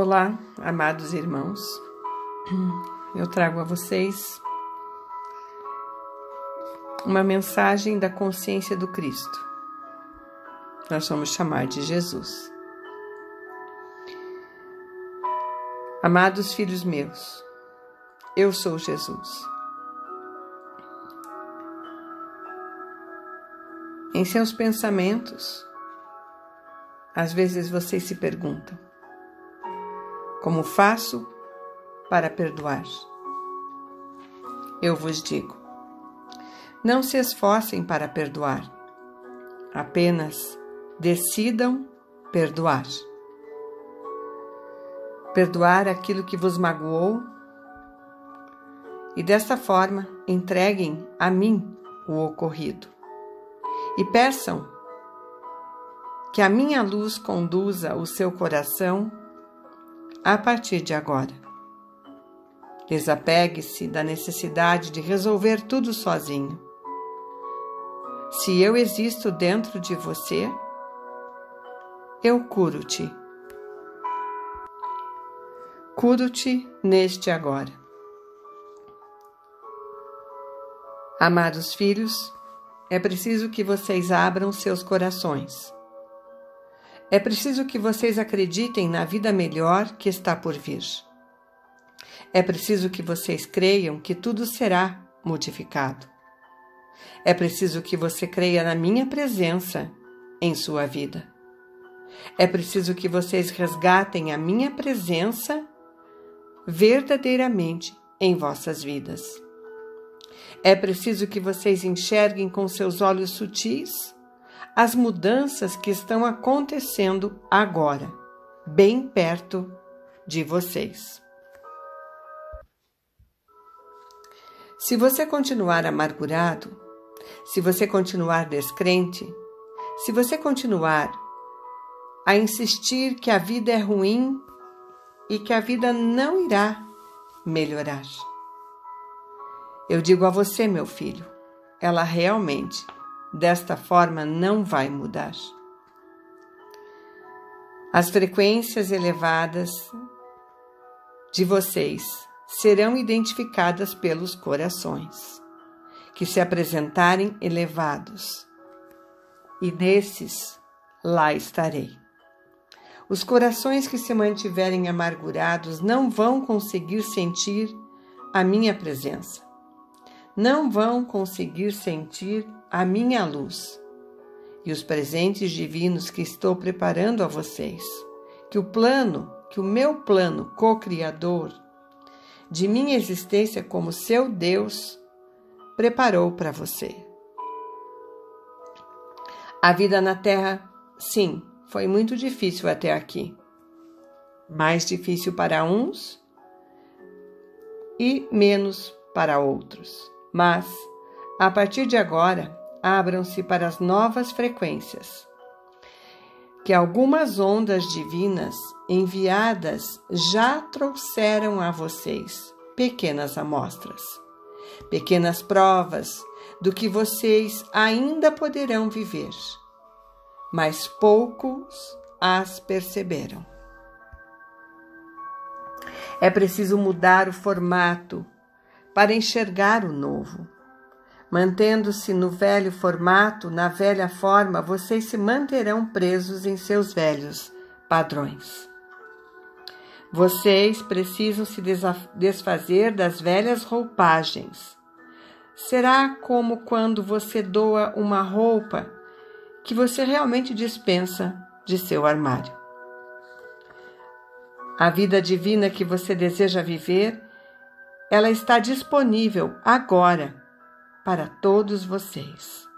Olá, amados irmãos. Eu trago a vocês uma mensagem da consciência do Cristo. Nós vamos chamar de Jesus. Amados filhos meus, eu sou Jesus. Em seus pensamentos, às vezes vocês se perguntam: como faço para perdoar? Eu vos digo: não se esforcem para perdoar, apenas decidam perdoar. Perdoar aquilo que vos magoou e desta forma entreguem a mim o ocorrido e peçam que a minha luz conduza o seu coração a partir de agora. Desapegue-se da necessidade de resolver tudo sozinho. Se eu existo dentro de você, eu curo-te. Curo-te neste agora. Amados filhos, é preciso que vocês abram seus corações é preciso que vocês acreditem na vida melhor que está por vir. É preciso que vocês creiam que tudo será modificado. É preciso que você creia na minha presença em sua vida. É preciso que vocês resgatem a minha presença verdadeiramente em vossas vidas. É preciso que vocês enxerguem com seus olhos sutis as mudanças que estão acontecendo agora, bem perto de vocês. Se você continuar amargurado, se você continuar descrente, se você continuar a insistir que a vida é ruim e que a vida não irá melhorar. Eu digo a você, meu filho, ela realmente Desta forma, não vai mudar. As frequências elevadas de vocês serão identificadas pelos corações que se apresentarem elevados, e nesses lá estarei. Os corações que se mantiverem amargurados não vão conseguir sentir a minha presença, não vão conseguir sentir a minha luz e os presentes divinos que estou preparando a vocês. Que o plano, que o meu plano co-criador de minha existência como seu Deus preparou para você. A vida na Terra, sim, foi muito difícil até aqui. Mais difícil para uns e menos para outros. Mas, a partir de agora, abram-se para as novas frequências. Que algumas ondas divinas enviadas já trouxeram a vocês pequenas amostras, pequenas provas do que vocês ainda poderão viver, mas poucos as perceberam. É preciso mudar o formato para enxergar o novo Mantendo-se no velho formato, na velha forma, vocês se manterão presos em seus velhos padrões. Vocês precisam se desfazer das velhas roupagens. Será como quando você doa uma roupa que você realmente dispensa de seu armário. A vida divina que você deseja viver, ela está disponível agora para todos vocês.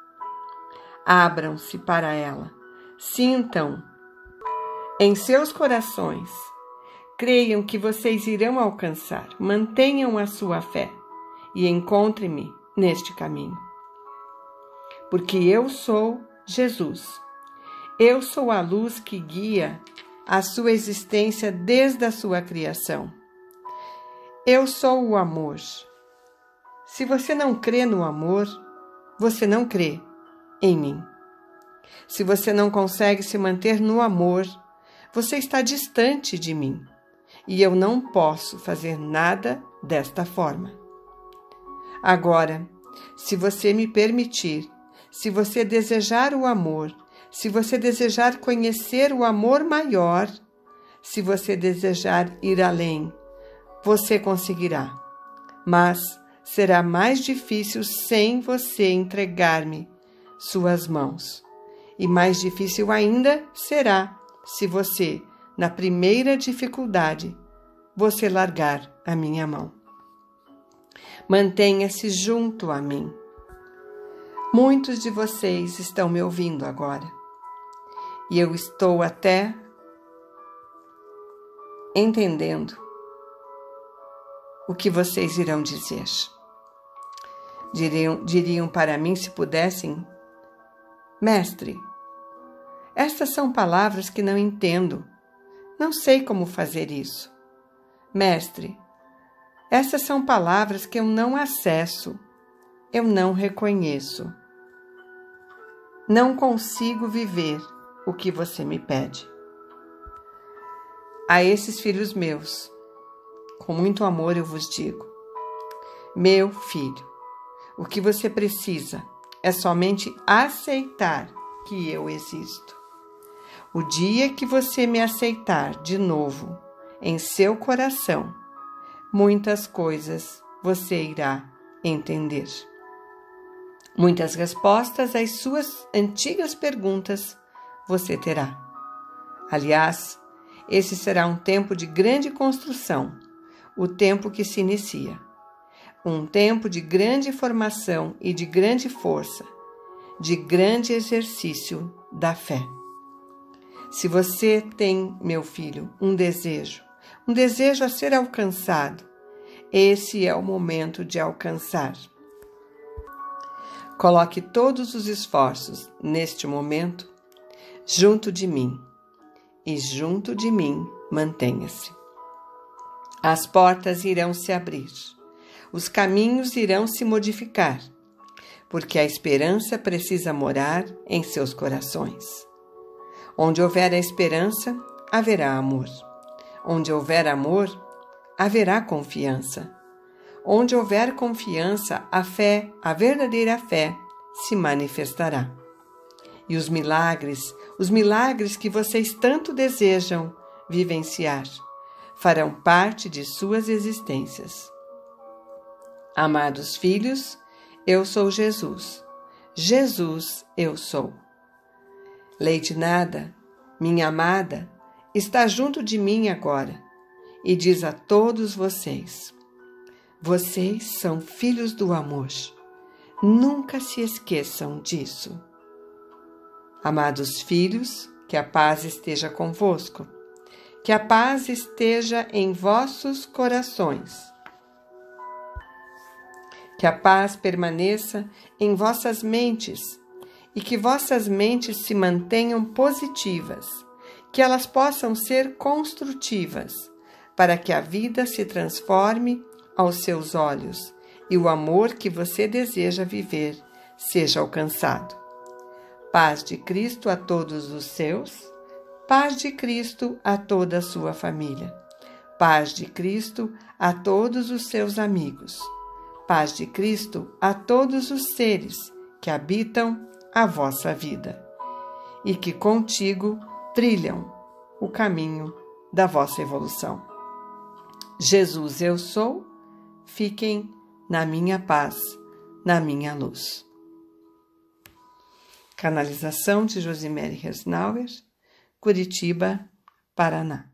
Abram-se para ela, sintam em seus corações, creiam que vocês irão alcançar, mantenham a sua fé e encontre-me neste caminho. Porque eu sou Jesus. Eu sou a luz que guia a sua existência desde a sua criação. Eu sou o amor. Se você não crê no amor, você não crê em mim. Se você não consegue se manter no amor, você está distante de mim. e eu não posso fazer nada desta forma. Agora, se você me permitir, se você desejar o amor, se você desejar conhecer o amor maior, se você desejar ir além, você conseguirá. Mas será mais difícil sem você entregar-me suas mãos. E mais difícil ainda será se você, na primeira dificuldade, você largar a minha mão. Mantenha-se junto a mim. Muitos de vocês estão me ouvindo agora. E eu estou até entendendo o que vocês irão dizer. Diriam, diriam para mim, se pudessem, Mestre, estas são palavras que não entendo. Não sei como fazer isso. Mestre, essas são palavras que eu não acesso, eu não reconheço. Não consigo viver o que você me pede. A esses filhos meus, com muito amor eu vos digo: Meu filho, o que você precisa é somente aceitar que eu existo. O dia que você me aceitar de novo em seu coração, muitas coisas você irá entender. Muitas respostas às suas antigas perguntas você terá. Aliás, esse será um tempo de grande construção, o tempo que se inicia. Um tempo de grande formação e de grande força, de grande exercício da fé. Se você tem, meu filho, um desejo, um desejo a ser alcançado, esse é o momento de alcançar. Coloque todos os esforços neste momento junto de mim e junto de mim mantenha-se. As portas irão se abrir, os caminhos irão se modificar, porque a esperança precisa morar em seus corações. Onde houver a esperança, haverá amor. Onde houver amor, haverá confiança. Onde houver confiança, a fé, a verdadeira fé, se manifestará. E os milagres, os milagres que vocês tanto desejam vivenciar, farão parte de suas existências. Amados filhos, eu sou Jesus. Jesus eu sou. Leite Nada, minha amada, está junto de mim agora e diz a todos vocês: vocês são filhos do amor. Nunca se esqueçam disso. Amados filhos, que a paz esteja convosco, que a paz esteja em vossos corações, que a paz permaneça em vossas mentes e que vossas mentes se mantenham positivas, que elas possam ser construtivas, para que a vida se transforme aos seus olhos e o amor que você deseja viver seja alcançado. Paz de Cristo a todos os seus, paz de Cristo a toda a sua família, paz de Cristo a todos os seus amigos, paz de Cristo a todos os seres que habitam a vossa vida e que contigo trilham o caminho da vossa evolução. Jesus, eu sou, fiquem na minha paz, na minha luz. Canalização de Josimere Resnauer, Curitiba, Paraná.